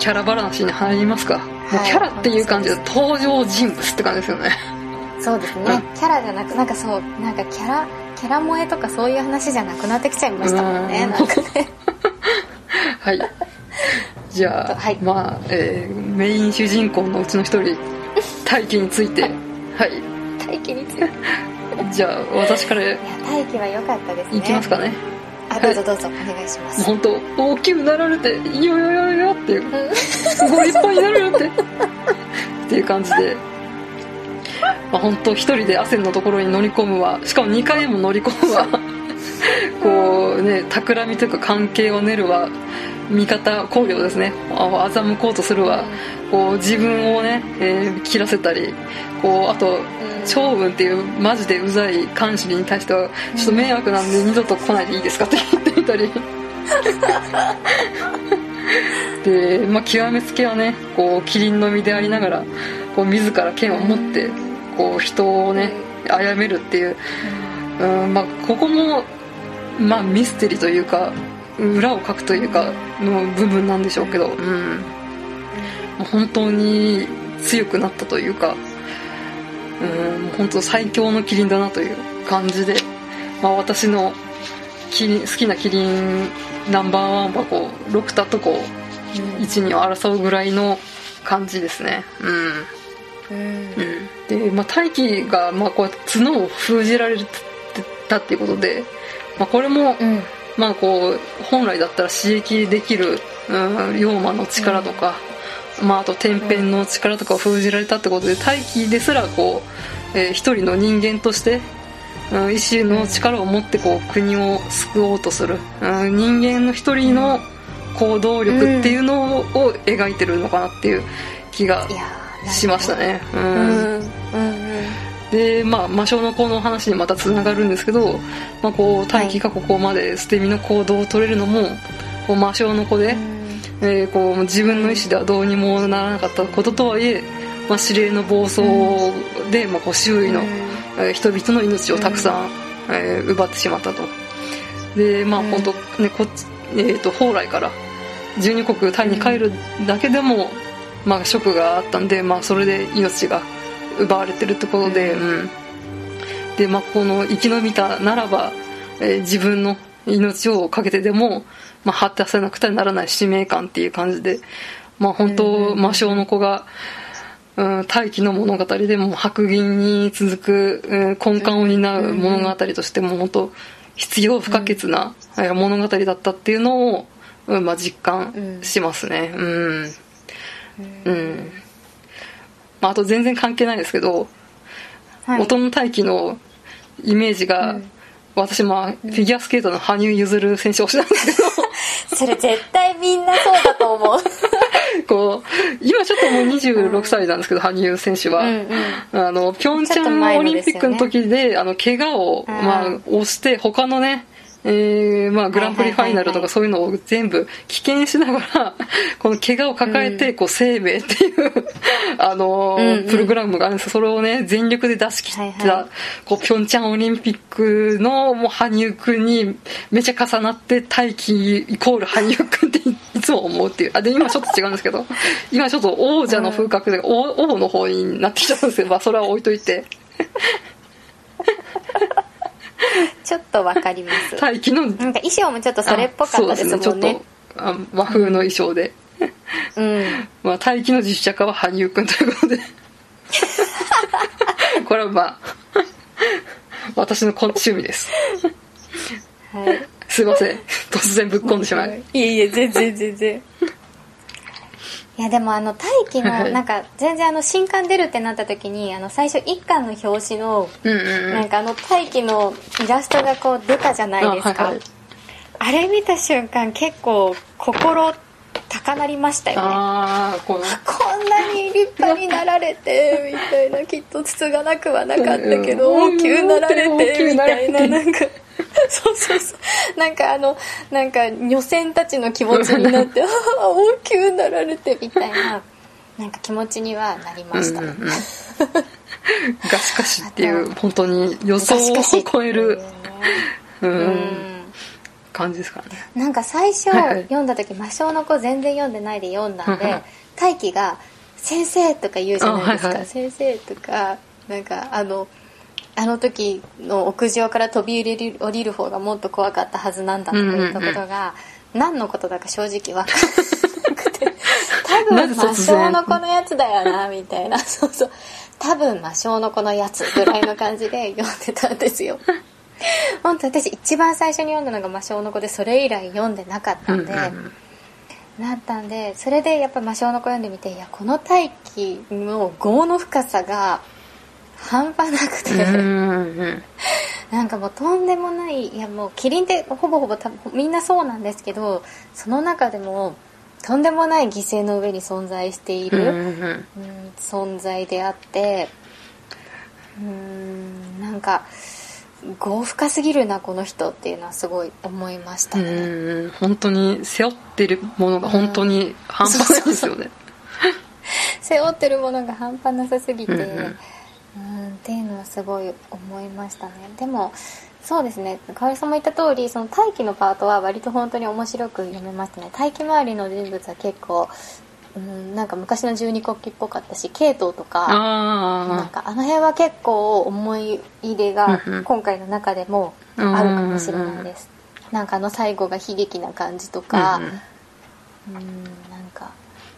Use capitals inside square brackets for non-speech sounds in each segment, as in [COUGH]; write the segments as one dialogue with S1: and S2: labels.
S1: キャラ話に入りますか、もうキャラっていう感じで登場人物って感じですよね。
S2: そうですね、
S1: うん。
S2: キャラじゃなくなんかそうなんかキャラキャラ萌えとかそういう話じゃなくなってきちゃいましたもんね。
S1: うん。
S2: なんかね。[LAUGHS]
S1: はい。じゃあ、
S2: はい。
S1: まあ、えーメイン主人公のうちの一人 [LAUGHS] 大輝について。はい。
S2: 大気について。い [LAUGHS] や
S1: じゃあ私から
S2: 大気は良かったですね。
S1: いきますかね
S2: あどうぞどうぞお願いします、
S1: 本当大きくなられて「いよよよよ」っていうすごいいっぱいになるよって。っていう感じで、まあ、本当一人で汗のところに乗り込むわ。しかも2回も乗り込むわ。こうね企みというか関係を練るわ。味方考慮ですね。あ欺こうとするわ。こう自分をね、えー切らせたり。こうあと長文っていうマジでうざい監視に対してはちょっと迷惑なんで二度と来ないでいいですかって言ってみたり。[LAUGHS] で、まあ、極めつけはねこうキリンの身でありながらこう自ら剣を持ってこう人をね殺めるっていう、うんまあ、ここも、まあ、ミステリーというか裏を書くというかの部分なんでしょうけど、うん、本当に強くなったというかうん本当最強のキリンだなという感じで、まあ、私のキリン好きなキリンナンバーワンはこうロクタとこう1にを争うぐらいの感じですね。うん。
S2: うん。
S1: うん、で、まあ、大気が、まあ、こう角を封じられてたっていうことで、まあ、これも、
S2: うん。
S1: まあ、こう本来だったら刺激できる、うん、妖魔の力とか、まあ、あと天変の力とかを封じられたってことで大気ですらこう、えー一人の人間として、うん、意志の力を持ってこう国を救おうとする、うん、人間の一人の行動力っていうのを,、描いてるのかなっていう気がしましたね。う
S2: ん。
S1: で、まあ、魔性の子の話にまたつながるんですけど、まあ、こう大気がここまで捨て身の行動を取れるのもこう魔性の子で、えーこう自分の意思ではどうにもならなかったこととはいえ、まあ、指令の暴走で、まあ、こう周囲の、えー人々の命をたくさん、えー奪ってしまったと。でまあ
S2: うん。
S1: 本当ねこっち、えー、と蓬莱から12国タイに帰るだけでも、まあ、ショックがあったんで、まあ、それで命が奪われてるってことで、うん。で、まあ、この生き延びたならば、えー自分の命をかけてでも、まあ、果たせなくてはならない使命感っていう感じで、まあ、本当魔性の子が、うん、大気の物語でも白銀に続く、うん根幹を担う物語としても本当必要不可欠なえー物語だったっていうのを、うんまあ、実感しますね。うん。うん、まあ、あと全然関係ないですけど、
S2: はい。
S1: 音の大気のイメージが、
S2: うん
S1: 私まあフィギュアスケートの羽生結弦選手推しなんですけど。[LAUGHS]
S2: それ絶対みんなそうだと思う。
S1: こう今ちょっともう26歳なんですけど、羽生選手は、
S2: うん
S1: あのピョンチャンオリンピックの時であの怪我を、
S2: うん。
S1: まあ、押して他のねえーまあ、グランプリファイナルとかそういうのを全部棄権しながら [LAUGHS] この怪我を抱えてこう生命っていう [LAUGHS] あのプログラムがあるんですそれをね全力で出し切った、こうピョンチャンオリンピックのもう羽生くんにめちゃ重なって大輝イコール羽生くんっていつも思うっていう。あで今ちょっと違うんですけど。[LAUGHS] 今ちょっと王者の風格で王王の方になってきちゃうんですけど、まあ、それは置いといて [LAUGHS]
S2: ちょっとわかります。
S1: 大輝の
S2: なんか衣装もちょっとそれっぽかったですもんね。
S1: あそうですねちょっとあ和風の衣装で、
S2: うん。
S1: まあ、大輝の実写化は羽生くんということで。[LAUGHS] これはまあ私の趣味です。
S2: はい。
S1: すいません。突然ぶっ込んでしまい
S2: いえいえ全然全然いやでもあの大気の
S1: はい。
S2: なんか全然あの新刊出るってなった時にあの最初一巻の表紙のなんかあの大気のイラストがこう出たじゃないですか。あ,、れ見た瞬間結構心高鳴りましたよね。
S1: この。
S2: こんなに立派になられてみたいな。きっとつつがなくはなかったけど
S1: うん。
S2: 大きくなられて。みたいななんか [LAUGHS] そうそうそう。なんかあのなんか女性たちの気持ちになって [LAUGHS] ああ大きくなられてみたいななんか気持ちにはなりました、
S1: うんうんうん。[LAUGHS] ガシガシっていう本当に予想を超える、
S2: ね
S1: うん。
S2: うん。
S1: 感じですからね。
S2: なんか最初
S1: はいはい。
S2: 読んだ時魔性の子全然読んでないで読んだんで大輝が「先生」とか言うじゃないですか「
S1: あはいはい。
S2: 先生」とかなんかあのあの時の屋上から飛び降りる降りる方がもっと怖かったはずなんだとか言ったことが、何のことだか正直分からなくて。[LAUGHS] 多分魔性の子のやつだよなみたいな。そうそう。多分魔性の子のやつぐらいの感じで読んでたんですよ。[LAUGHS] 本当私一番最初に読んだのが魔性の子でそれ以来読んでなかったんで、なったんでそれでやっぱ魔性の子読んでみていやこの大気の業の深さが半端なくて、
S1: うんうん
S2: なんかもうとんでもない。いやもうキリンってほぼほぼ多分みんなそうなんですけどその中でもとんでもない犠牲の上に存在している、
S1: うんうん
S2: うん。存在であってうーんなんか業深すぎるなこの人っていうのはすごい思いました
S1: う
S2: ね、
S1: ん。本当に背負ってるものが本当に半端ないですよね
S2: 背負ってるものが半端なさすぎて、
S1: うん
S2: う
S1: うんん
S2: っていうのはすごい思いましたね。でもそうですね。かおりさんも言った通りその大気のパートは割と本当に面白く読めましたね。大気周りの人物は結構うんなんか昔の十二国旗っぽかったし系統とかなん
S1: あ
S2: かあの辺は結構思い入れが今回の中でもあるかもしれないです。なんかあの最後が悲劇な感じと
S1: あ
S2: か、
S1: うんうん。
S2: うんなんか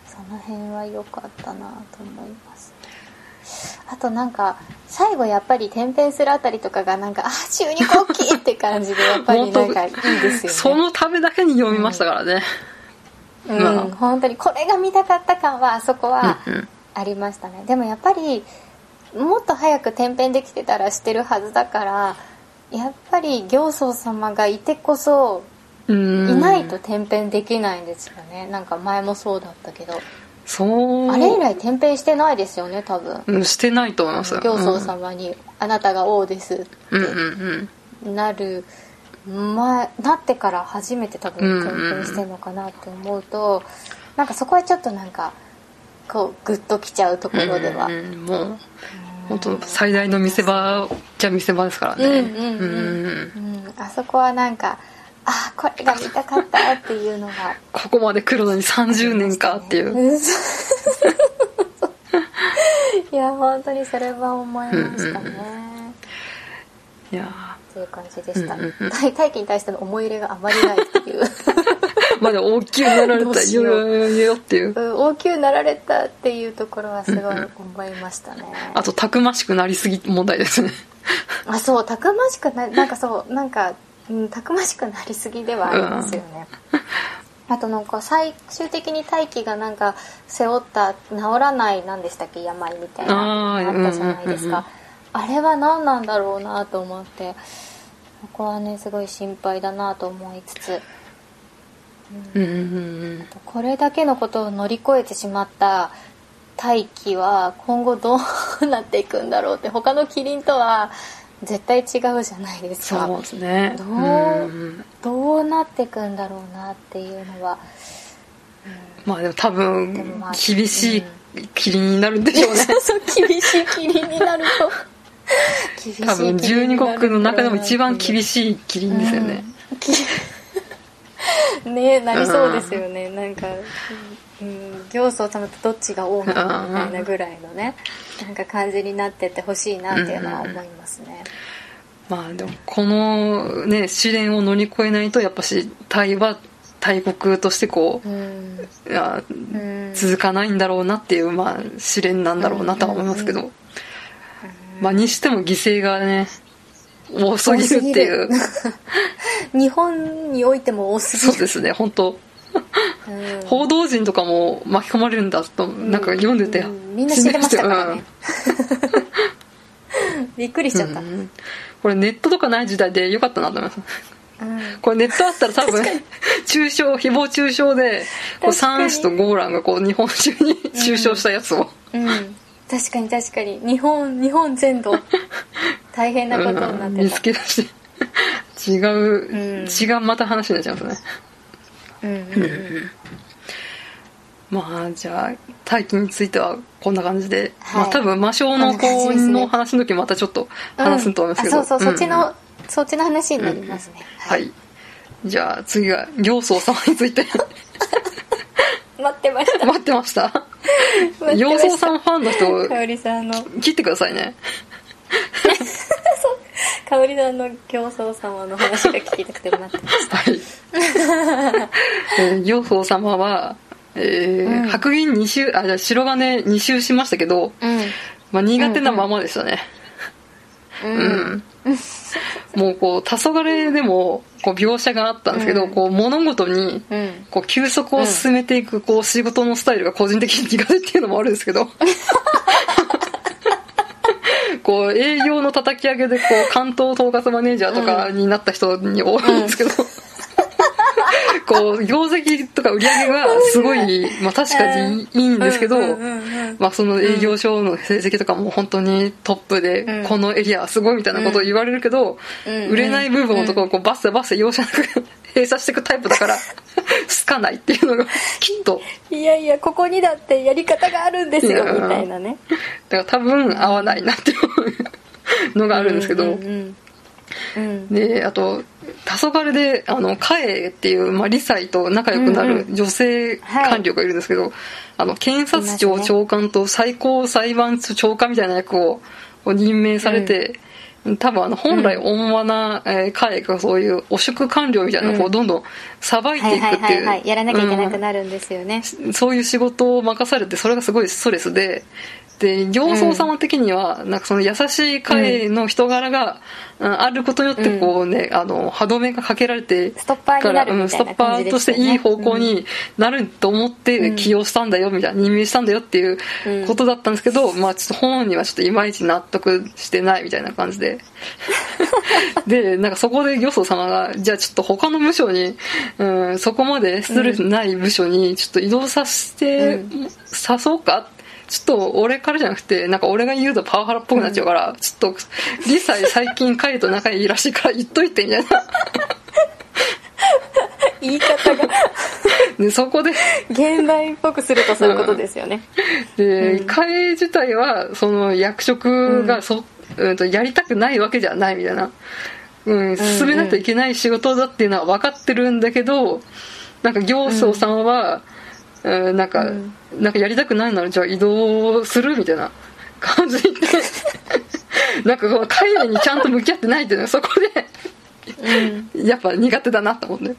S2: その辺は良かったなと思いますあとなんか最後やっぱり転編するあたりとかがなんかあ中二国旗って感じでやっぱりなんかいいですよね。
S1: そのためだけに読みましたからね。
S2: うん、
S1: まあ。
S2: 本当にこれが見たかった感はあそこは
S1: うんうん。
S2: ありましたね。でもやっぱりもっと早く転編できてたらしてるはずだからやっぱり行宗様がいてこそ
S1: うん。
S2: いないと転編できないんですよね。なんか前もそうだったけど
S1: そう。
S2: あれ以来転編してないですよね多分。
S1: うんしてないと思います。
S2: 行宗様に「あなたが王です」っ
S1: うんうんうん。
S2: てなる前なってから初めて多分転編してるのかなって思うとなんかそこはちょっとなんかこうグッときちゃうところでは。
S1: うんうんもう本当最大の見せ場じゃ見せ場ですからね。
S2: うん。うんうん
S1: うん。
S2: うんあそこはなんかあこれが見たかったっていうのが。
S1: ここまで来るのに30年かっていう。
S2: うん。[LAUGHS] いや本当にそれは思いましたね、
S1: いや。
S2: っていう感じでした。ね
S1: うんうんうん。
S2: 大大気に対しての思い入れがあまりないっていう。
S1: ー [LAUGHS] まだ大きくなられた。
S2: しよう。
S1: よよっていう。
S2: うん大きくなられたっていうところはすごい思いましたね。
S1: あとたくましくなりすぎ問題ですね。
S2: あそうたくましくななんかそうなんか、うん、たくましくなりすぎではありますよね、あとなんか最終的に大気がなんか背負った治らない何でしたっけ？病みたいなの
S1: あ
S2: ったじゃないですか、あれは何なんだろうなと思って。ここはねすごい心配だなと思いつつ。
S1: うん。
S2: これだけのことを乗り越えてしまった大気は今後どうなっていくんだろうって他のキリンとは絶対違うじゃないですか。
S1: そうですね。
S2: どう
S1: うん。
S2: どうなっていくんだろうなっていうのは、
S1: まあでも多
S2: で
S1: 分
S2: もまあ
S1: 厳しいキリンになるんでしょうね。[LAUGHS]
S2: そうそう厳しいキリンになると。[LAUGHS]
S1: 多分12国の中でも一番厳
S2: い
S1: しいキリンですよね、[LAUGHS]
S2: ねなりそうですよね。なんか、うん、行宗様とどっちが王なのみたいなぐらいのねなんか感じになってってほしいなっていうのは思いますね、
S1: まあでもこのね試練を乗り越えないとやっぱしタイは大国としてこう
S2: うん。
S1: 続かないんだろうなっていうまあ試練なんだろうなとは思いますけど、まあにしても犠牲がね多すぎるっていう。[LAUGHS]
S2: 日本においても多すぎる。
S1: そうですね本当
S2: うん
S1: 報道陣とかも巻き込まれるんだとなんか読んでて、
S2: うん。みんな死んでましたからね、びっくりしちゃった、
S1: うん。うんこれネットとかない時代でよかったなと思います。
S2: うん。
S1: これネットあったら多分中傷誹謗中傷でこう三子とゴーランがこう日本中に中傷したやつを、
S2: うん、確かに確かに。日本日本全土。大変なことにな
S1: うん。見
S2: ってた
S1: つけ出して。違う、
S2: うん。
S1: 違うまた話になっちゃいますね
S2: うんうんうん。
S1: まあじゃあ大気についてはこんな感じで、
S2: はい。
S1: まあ多分魔性の子の話の時またちょっと話すと思いますけど、
S2: うん。あそうそう、そっち
S1: うん
S2: のそっちの話になりますね、
S1: はい。じゃあ次は行宗様について。[LAUGHS]
S2: 待ってました。
S1: 待ってました。[LAUGHS] 行宗さんファンの人
S2: かおりさんの。
S1: 切ってくださいね [LAUGHS]
S2: かおりさんの競争様の話が聞きたくて待ってました。
S1: はい。えー、行宗様は、えー
S2: うん。
S1: 白銀2周、あ、じゃあ白金2周しましたけど、
S2: うん。
S1: まあ、苦手なままでしたね。
S2: う
S1: うん。もうこう、黄昏でも、こう、描写があったんですけど、
S2: うん。
S1: こう、物事に、
S2: うん。
S1: こう、休息を進めていく、こう、仕事のスタイルが個人的に苦手っていうのもあるんですけど、[LAUGHS] こう、営業の叩き上げで、こう、関東統括マネージャーとかになった人に多いんですけど、こう、業績とか売り上げが [LAUGHS] すごい、まあ確かにいいんですけど、まあその営業所の成績とかも本当にトップで、
S2: うん。
S1: このエリアはすごいみたいなことを言われるけど、
S2: うん。
S1: 売れない部分のところをこうバッサバッサ容赦なく [LAUGHS] 閉鎖していくタイプだから、[LAUGHS] 好かないっていうのがきっと、
S2: いやいやここにだってやり方があるんですよみたいなね。
S1: だから多分合わないなっていうのがあるんですけど、であと黄昏であのカエっていう、まあ、リサイと仲良くなる女性官僚がいるんですけど、あの検察庁長官と最高裁判所長官みたいな役をを任命されて、多分あの本来温和な、えーカエがそういう汚職官僚みたいなのをどんどんさばい
S2: はいはい
S1: ていくっていう、
S2: はいはいやらなきゃいけなく
S1: うん
S2: なるんですよね。
S1: そういう仕事を任されてそれがすごいストレスでで行宗様的にはなんかその優しい会の人柄が、うん。あることによってこうね、あの歯止めがかけられて
S2: ストッパーになるみたいな
S1: うんストッパーとしていい方向になると思って起用したんだよみたいな任命したんだよっていうことだったんですけど、まあちょっと本人はちょっといまいち納得してないみたいな感じで。[LAUGHS] でなんかそこで行宗様がじゃあちょっと他の部署に、うん、そこまでストレスない部署にちょっと移動させて、
S2: う
S1: さそうかちょっと俺からじゃなくてなんか俺が言うとパワハラっぽくなっちゃうから、ちょっとリサイ最近彼と仲いいらしいから言っといてみたいな。[LAUGHS]
S2: 言い方が。
S1: でそこで。
S2: 現代っぽくするとそういうことですよね。[LAUGHS]
S1: で、
S2: うん。
S1: 彼自体はその役職がそ、うん、とやりたくないわけじゃないみたいな、うん、進めないといけない仕事だっていうのは分かってるんだけどなんか行宗さんは、うん、なんか、
S2: うん。
S1: なんかやりたくないならじゃあ移動するみたいな。感じで。[LAUGHS] なんかこの彼にちゃんと向き合ってないっていうのはそこで。
S2: うん。
S1: やっぱ苦手だなと思って。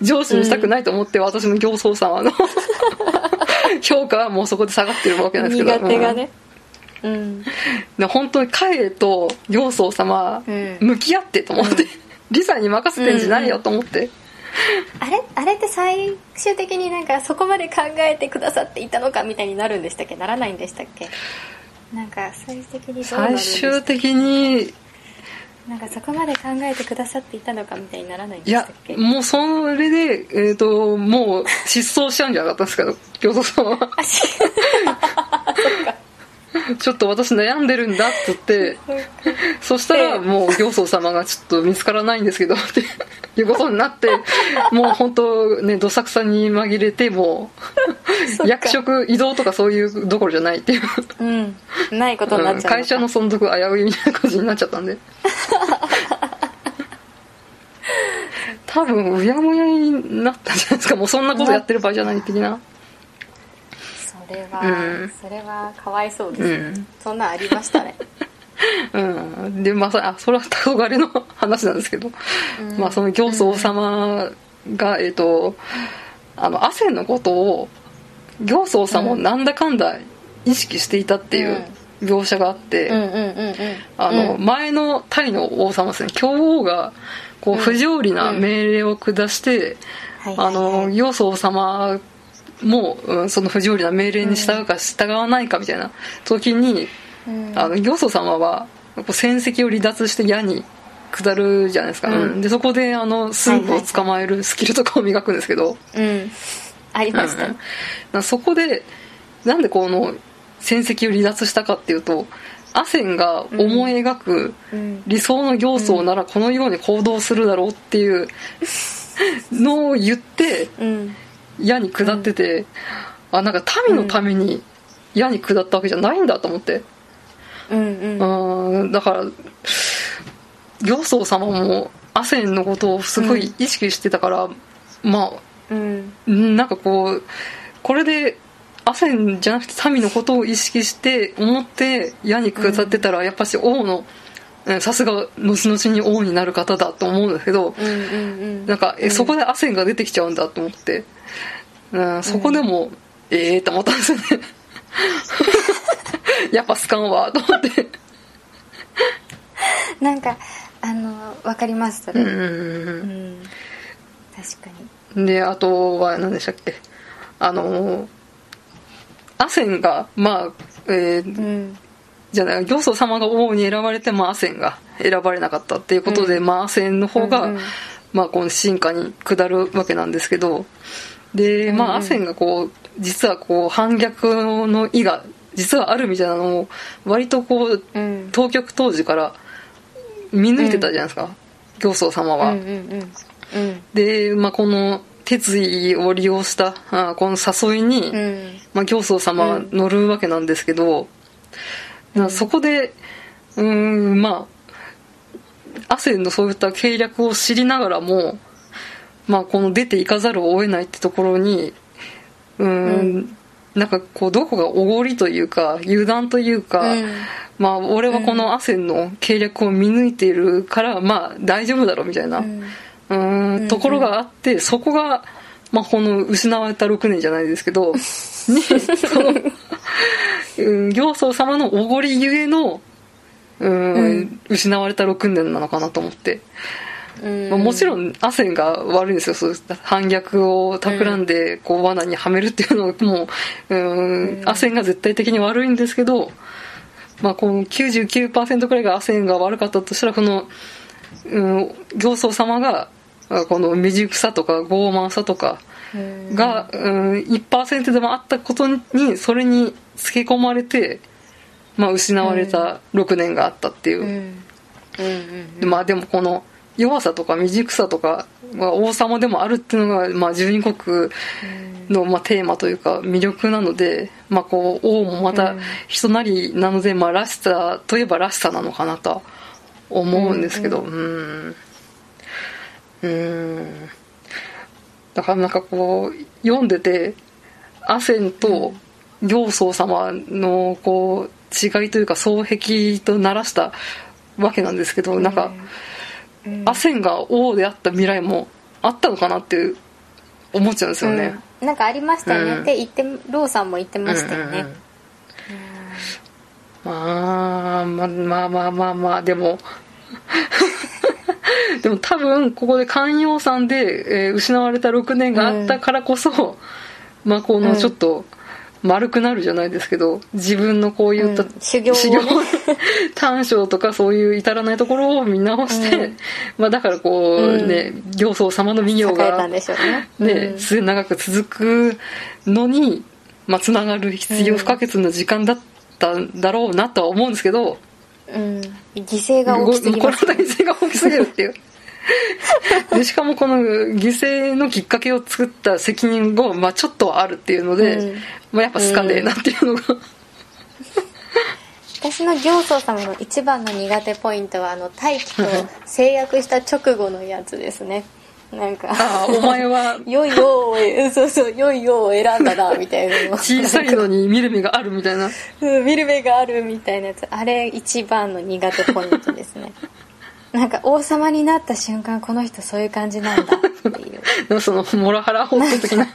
S1: 上司にしたくないと思って、私の行宗様の [LAUGHS] 評価はもうそこで下がってるわけなんですけど。
S2: 苦手がね。うん。
S1: で本当に彼と行宗様、
S2: うん。
S1: 向き合ってと思って、リサに任せてんじゃないよと思って、
S2: あれ？あれって最終的になんかそこまで考えてくださっていたのかみたいになるんでしたっけ？ならないんでしたっけ？なんか最終的に
S1: 最終的に。
S2: なんかそこまで考えてくださっていたのかみたいにならないん
S1: いや
S2: でしたっけ？
S1: もうそれで、えー、ともう失踪しちゃうんじゃなかったんですけど行宗様は。
S2: あし [LAUGHS]
S1: ちょっと私悩んでるんだって言って [LAUGHS] そしたらもう行宗様がちょっと見つからないんですけどっていうことになってもう本当ねどさくさに紛れてもう役職移動とかそういうどころじゃないっていう、
S2: うん。ないことになっちゃうのか
S1: 会社の存続危ういみたいな感じになっちゃったんで。[LAUGHS] 多分うやむやになったんじゃないですか。もうそんなことやってる場合じゃない的な
S2: それは、
S1: うん。
S2: それはかわいそうです、
S1: うん。
S2: そんなんありましたね。[LAUGHS]
S1: うん、でまあそ [LAUGHS] あそれは黄昏の [LAUGHS] 話なんですけど、
S2: うん。
S1: まあその行宗様が、えっ、とあの汗のことを行宗様をなんだかんだ意識していたっていう描写があって、前のタイの王様ですね。教王がこう
S2: うん。
S1: 不条理な命令を下して、あの行宗様も、うんその不条理な命令に従うか従わないかみたいな時に、
S2: うん。
S1: あの行宗様はこう戦績を離脱して矢に下るじゃないですか、
S2: うん。
S1: うん。でそこであのスープを捕まえるスキルとかを磨くんですけど、
S2: うん。ありました。ね
S1: うん。そこでなんでこの戦績を離脱したかっていうとアセンが思い描く
S2: うん。
S1: 理想の行宗ならこのように行動するだろうっていうのを言って
S2: うん
S1: 矢に下ってて、あなんか民のために矢に下ったわけじゃないんだと思って。
S2: うんうん。
S1: うんだから行僧様もアセンのことをすごい意識してたから、ま
S2: うん。
S1: あなんかこうこれでアセンじゃなくて民のことを意識して思って矢に下ってたら、やっぱし王のうんさすが後々に王になる方だと思うんですけど、
S2: うんうんうん。
S1: なんか、えそこでアセンが出てきちゃうんだと思って、うん、そこでも、ええー、と思ったんですよね。[LAUGHS] やっぱスカンはと思って。
S2: なんかあのわかりますそれ。
S1: うんうん
S2: 確か
S1: うん。であとは何でしたっけ。あのアセンがまあえー
S2: にうん
S1: じゃない行祖様が王に選ばれて、まあ、アセンが選ばれなかったっていうことで、
S2: うん。
S1: まあ、アセンの方が、
S2: うんうん。
S1: まあ、この進化に下るわけなんですけどで、まあ、アセンがこう実はこう反逆の意が実はあるみたいなのを割とこう
S2: うん。
S1: 当局当時から見抜いてたじゃないですか、行祖様は。で、まあ、この決意を利用したあこの誘いに、
S2: うん。
S1: まあ、行宗様は乗るわけなんですけど、らそこでうーんまあアセンのそういった計略を知りながらも、まあ、この出ていかざるを得ないってところにうーん
S2: うん。
S1: なんかこうどこがおごりというか油断というか、
S2: うん。
S1: まあ俺はこのアセンの計略を見抜いているから、まあ大丈夫だろうみたいな、
S2: うん。
S1: うーん。ところがあってそこが、まあ、この失われた6年じゃないですけどに [LAUGHS] その、うん、行宗様のおごりゆえのうーん、
S2: うん。
S1: 失われた6年なのかなと思って、
S2: うん。
S1: まあ、もちろんアセンが悪いんですよ。そう反逆を企んでこう罠にはめるっていうのもう
S2: うん。
S1: アセンが絶対的に悪いんですけど、まあ、この99%くらいがアセンが悪かったとしたらこの、うん、行宗様があこの未熟さとか傲慢さとか
S2: うん
S1: が、うん、1%でもあったことにそれにつけ込まれて、まあ、失われた6年があったっていう。まあでもこの弱さとか未熟さとか、まあ、王様でもあるっていうのが、まあ、十二国の、まあ、テーマというか魅力なので、まあ、こう王もまた
S2: うん。
S1: 人なりなので、まあ、らしさといえばらしさなのかなとは思うんですけど
S2: う
S1: うん。うんだからなんかこう読んでてアセンと行宗様のこう違いというか双璧とならしたわけなんですけどなんか、
S2: うん。
S1: アセンが王であった未来もあったのかなっていう思っちゃうんですよね、
S2: うん。なんかありましたよね、
S1: うん。
S2: って言ってローさんも言ってましたよね、
S1: まあまあまあまあまあまあでも [LAUGHS] でも多分ここで寛容さんで、えー失われた6年があったからこそ、まあこのちょっと丸くなるじゃないですけど自分のこういった、
S2: うん。修行をね。[LAUGHS]
S1: 短所とかそういう至らないところを見直して、
S2: うん。
S1: まあだからこうね、行宗様の御
S2: 栄え
S1: 行が
S2: ね。
S1: ね、
S2: うん。
S1: 末永く続くのに、まあ、つながる必要不可欠な時間だったんだろうなとは思うんですけど、
S2: うん。犠牲が大きすぎ
S1: こ
S2: ます。
S1: の犠牲が大きすぎるっていうでしかもこの犠牲のきっかけを作った責任が、まあ、ちょっとはあるっていうので、
S2: うん。
S1: まあ、やっぱ好かねえなっていうのが、
S2: 私の行宗様の一番の苦手ポイントはあの大気と制約した直後のやつですねなんか
S1: ああお前は。[LAUGHS]
S2: 良いよをそうそう良いよを選んだな [LAUGHS] みたいな。の
S1: 小さいのに見る目があるみたいな。
S2: うん見る目があるみたいなやつ。あれ一番の苦手ポイントですね。[LAUGHS] なんか王様になった瞬間この人そういう感じなんだっていう。
S1: そのモラハラ法的な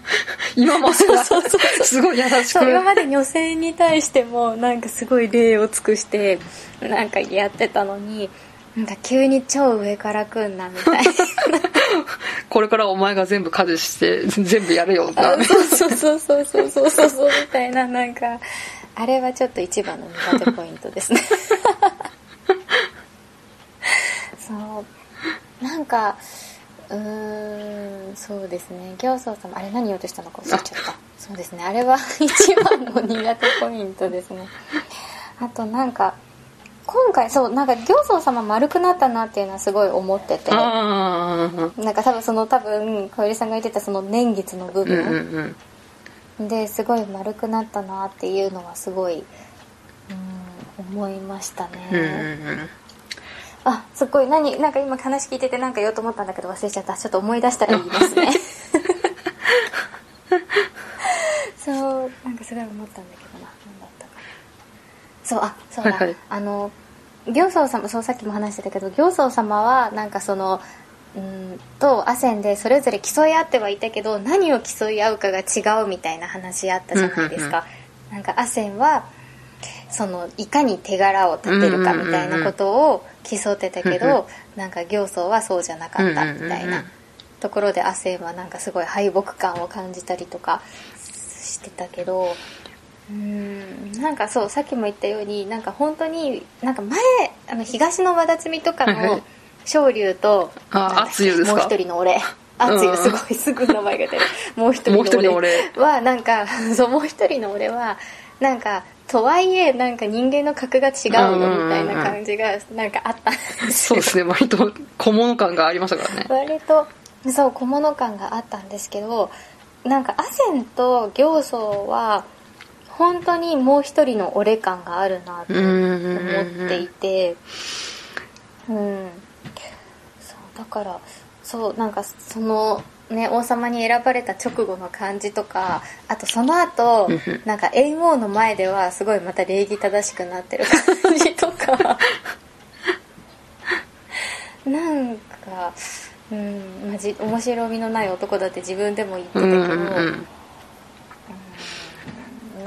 S1: 今まではすごい優しく。
S2: そう今まで女性に対してもなんかすごい礼を尽くしてなんかやってたのになんか急に超上から来んなみたいな。[LAUGHS]
S1: これからお前が全部家事して全部やれよな。
S2: あそうそうそうそうそうそうそうそうみたいななんかあれはちょっと一番の苦手ポイントですねそうなんかうーんそうですね行宗様あれ何言おうとしたのか忘れちゃったそうですねあれは一番の苦手ポイントですねあとなんか今回そうなんか行宗様丸くなったなっていうのはすごい思ってて。なんか多分その多分小百合さんが言ってたその年月の部
S1: うんうん
S2: 分
S1: うん。
S2: ですごい丸くなったなっていうのはすごい、うん、思いましたね、
S1: うんうん
S2: あすっごい何なんか今話聞いててなんか言おうと思ったんだけど忘れちゃった。ちょっと思い出したら言いますね。[LAUGHS] そうなんかすごい思ったんだけどそうあそうだ、
S1: はいはい
S2: あの行宗様そうさっきも話してたけど行宗様はなんかそのうんとアセンでそれぞれ競い合ってはいたけど何を競い合うかが違うみたいな話あったじゃないですか、なんかアセンはそのいかに手柄を立てるかみたいなことを競ってたけ
S1: うんうん。
S2: どなんか行宗はそうじゃなかったみたいなん。ところでアセンはなんかすごい敗北感を感じたりとかしてたけどうーん。なんかそうさっきも言ったようになんか本当になんか前あの東の和田摘みとかの昇竜と
S1: あですか？
S2: もう一人の俺。すごいすぐ名前が出る。[LAUGHS] もう一
S1: 人の
S2: 俺。
S1: 俺。
S2: はなんか [LAUGHS] そうもう一人の俺はなんかとはいえなんか人間の格が違うよみたいな感じがなんかあったんですよ。
S1: そうですね。割と小物感がありましたからね。
S2: 割とそう小物感があったんですけどなんかアセンと行宗は本当にもう一人の俺感があるなと思っていて。うん。そうだからそうなんかそのね王様に選ばれた直後の感じとかあとその後なんか猿王の前ではすごいまた礼儀正しくなってる感じとか。[LAUGHS] なんか、うん、まじ面白みのない男だって自分でも言ってたけど、
S1: うんうんうん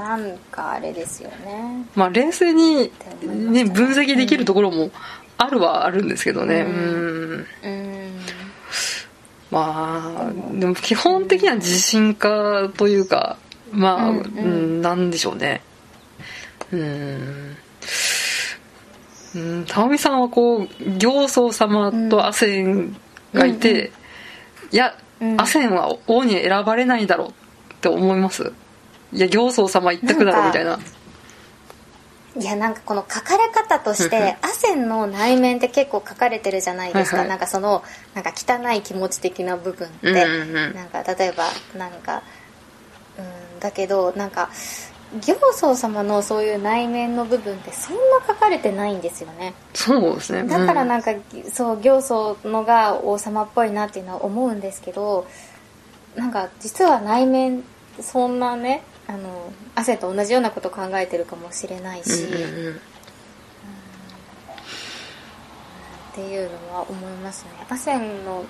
S2: なんかあれですよね。
S1: まあ冷静に、ね、分析できるところもあるはあるんですけどね。
S2: う
S1: うん。
S2: うん。
S1: まあでも基本的には自信家というかまあ、
S2: う
S1: うん。ん
S2: うん
S1: なんでしょうね。うん。うん玉美さんはこう行宗様とアセンがいて、
S2: うんうん
S1: いや、
S2: うん。
S1: アセンは王に選ばれないだろうって思います？いや行宗様一択だろうみたいな。い
S2: やなんかこの書かれ方とし
S1: うんうん。
S2: てアセンの内面って結構書かれてるじゃないですか、
S1: はいはい。
S2: なんかそのなんか汚い気持ち的な部分って、
S1: うんうんうん。
S2: なんか例えばなんかうんだけどなんか行宗様のそういう内面の部分ってそんな書かれてないんですよね。
S1: そうですね。
S2: だから
S1: うん。
S2: なんか、そう行宗のが王様っぽいなっていうのは思うんですけどなんか実は内面そんなねあの汗と同じようなこと考えてるかもしれないし、
S1: うんうんうん。
S2: っていうのは思いますね。アセンの、うん、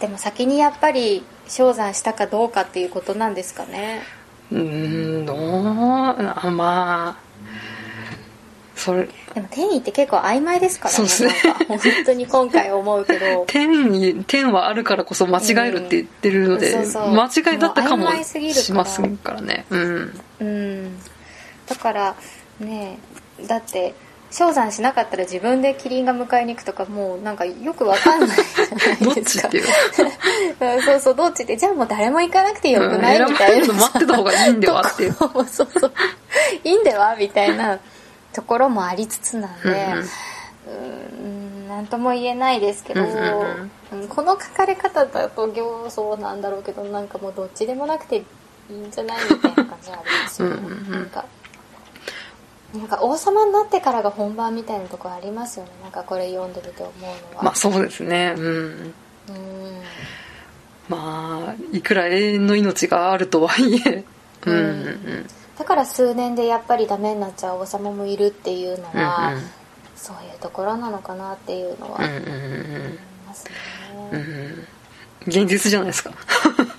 S2: でも先にやっぱり昇山したかどうかっていうことなんですかね。
S1: うーんどうあまあそれ。
S2: でも天意って結構曖昧ですからね
S1: そうですね。
S2: 本当に今回思うけど。[LAUGHS]
S1: 天に天はあるからこそ間違えるって言ってるので、
S2: うんそうそう。
S1: 間違いだったかもしますからねうん。
S2: うん。だからねだって昇山しなかったら自分でキリンが迎えに行くとかもうなんかよくわかんないじゃ
S1: どっ
S2: ないですか。[LAUGHS]
S1: ちっていう。
S2: う [LAUGHS] んそうそうどっちってじゃあもう誰も行かなくてよくない、
S1: うん。
S2: みたいな
S1: 待ってた方がいいんではって。いう
S2: そうそう。いいんではみたいなところもありつつなんで
S1: うんうん。
S2: うんなんとも言えないですけど、この書かれ方だと行そうなんだろうけどなんかもうどっちでもなくていいんじゃないみたいな感じはありますよね。なんかなんか王様になってからが本番みたいなところありますよね。なんかこれ読んでみて思うのは、
S1: まあそうですね。うん。
S2: うん。
S1: まあいくら永遠の命があるとはいえ。うんうんうん
S2: だから数年でやっぱりダメになっちゃう王様もいるっていうのは、
S1: うん
S2: そういうところなのかなっていうのは思い
S1: うんうんうん。
S2: ます
S1: うんう
S2: ね、
S1: ん。現実じゃないですか。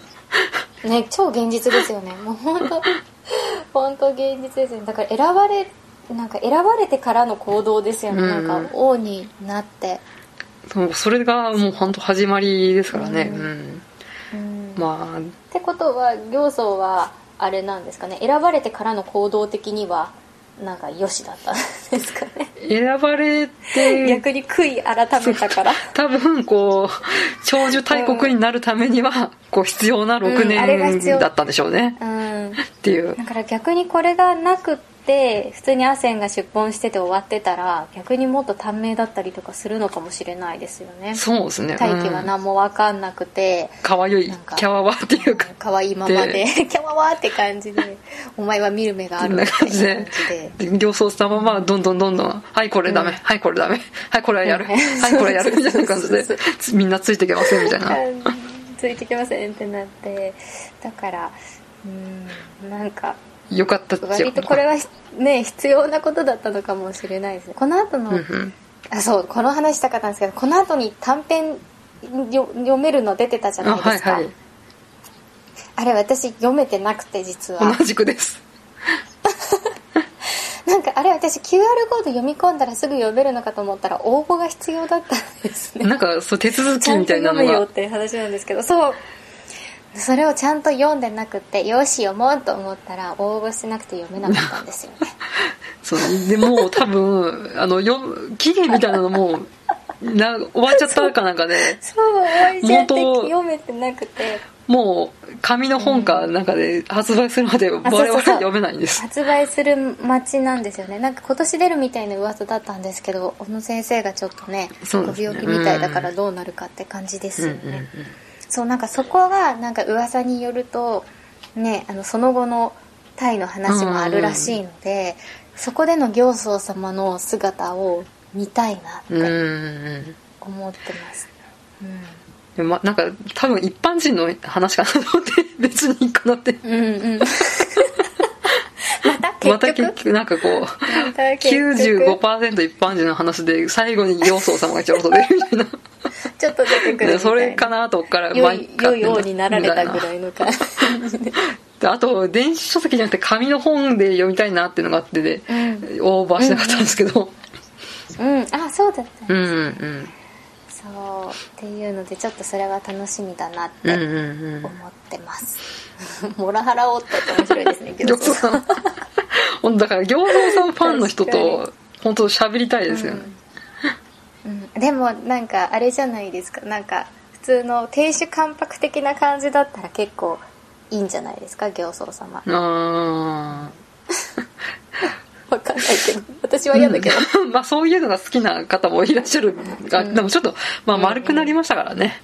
S1: [LAUGHS]
S2: ね超現実ですよね。もう本当 [LAUGHS] 本当現実ですよね。だから選ばれなんか選ばれてからの行動ですよね、
S1: うん
S2: なんか王になって、
S1: そうそれがもう本当始まりですからね。
S2: う
S1: うん。ん
S2: うん。
S1: まあ。
S2: ってことは行宗はあれなんですかね。選ばれてからの行動的にはなんかよしだったんですかね。
S1: 選ばれて
S2: 逆に悔い改めたから。
S1: 多分こう長寿大国になるためにはこう必要な6
S2: うんあれが必要。
S1: 年だったんでしょうね。
S2: うん。
S1: っていう。
S2: だから逆にこれがなくっって普通にアセンが出奔してて終わってたら逆にもっと短命だったりとかするのかもしれないですよね。
S1: そうですね。
S2: 大気は何も分かんなくて、
S1: かわゆい。
S2: なんか
S1: キャワワっていうか。
S2: 可愛いままで。[LAUGHS] キャワワーって感じでお前は見る目があるみたいな感じで。
S1: で形相したままどんどんどんどん「はいこれダメ、
S2: うん。
S1: はいこれダメ。はいこれはやる、
S2: うん。
S1: はいこれやる」[LAUGHS] みたいな感じで。みんなついていけませんみたいな。
S2: ついてきませんってなって。だからうんなんか
S1: よかったっちゃ
S2: 割とこれはね必要なことだったのかもしれないですね。この後の、
S1: うんうん。
S2: あそうこの話したかったんですけどこの後に短編よ読めるの出てたじゃな
S1: あ
S2: いですか、
S1: はいはい。
S2: あれ私読めてなくて実は。
S1: 同じくです。[LAUGHS]
S2: なんかあれ私 QR コード読み込んだらすぐ読めるのかと思ったら応募が必要だったんですね。
S1: なんかそう手続
S2: ちゃんと
S1: きみたいなのが。
S2: 読めよっていう話なんですけどそうそれをちゃんと読んでなくてよし読もうと思ったら応募しなくて読めなかったんですよね。[LAUGHS]
S1: そうでもう多分あのよ期限みたいなのもな終わっちゃったかなんかで。
S2: そう終わりちゃって
S1: 元
S2: 読めてなくて。
S1: もう紙の本かなんかで発売するまで我々読めないんです。
S2: 発売する待ちなんですよね。なんか今年出るみたいな噂だったんですけど小野先生がちょっとね。ご病気みたいだからどうなるかって感じですよね、
S1: うんうんうん
S2: そうなんかそこがなんか噂によるとねあのその後のタイの話もあるらしいので、そこでの行僧様の姿を見たいなって
S1: うん。うん
S2: 思ってます、
S1: でもまなんか多分一般人の話かなと思って [LAUGHS] 別にいいかなって。
S2: うん、うん。う [LAUGHS] んまた結局
S1: なんかこう
S2: また結局
S1: ？95%一般人の話で最後に行僧様がちょろっと出るみたいな
S2: ちょっと出てくる
S1: それかなとこから
S2: 良い良いようになられたぐらいの感じで。
S1: であと電子書籍じゃなくて紙の本で読みたいなっていうのがあってで、
S2: うん。
S1: オーバーしなかったんですけど。
S2: うん。あそうだった
S1: うん
S2: んです、
S1: うんうん。
S2: そう。っていうのでちょっとそれは楽しみだなって
S1: うんうんうん。
S2: 思ってます、[LAUGHS] モラハラをって面白いですね
S1: 行僧さん。[LAUGHS] だから行僧さんファンの人
S2: 確
S1: と本当喋りたいですよね、
S2: うん、でもなんかあれじゃないですか。なんか普通の亭主関白的な感じだったら結構いいんじゃないですか行僧様。
S1: あ [LAUGHS]
S2: わかんないけど。私は嫌だけど、
S1: ー [LAUGHS] まあそういうのが好きな方もいらっしゃるが、
S2: うん。
S1: でもちょっと、まあ、丸くなりましたからね、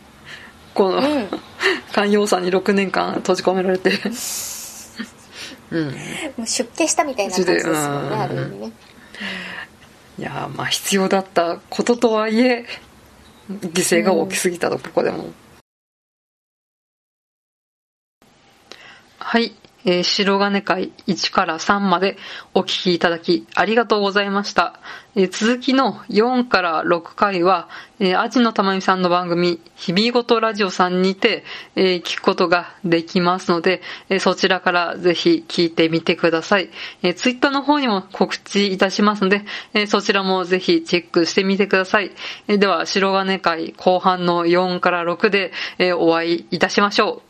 S1: この、
S2: うん。
S1: 寛容さんに6年間閉じ込められて。[LAUGHS] うん。
S2: もう出家したみたいな感じですよね
S1: うん。
S2: ある意味ね
S1: いやまあ必要だったこととはいえ犠牲が大きすぎたと、ここでも。はい、えー白金会1から3までお聞きいただきありがとうございました。えー続きの4から6回は、えー、アジのたまみさんの番組、日々ごとラジオさんにて、えー聞くことができますので、えそちらからぜひ聞いてみてください。えー、ツイッターの方にも告知いたしますので、えそちらもぜひチェックしてみてください。えでは、白金会後半の4から6で、えお会いいたしましょう。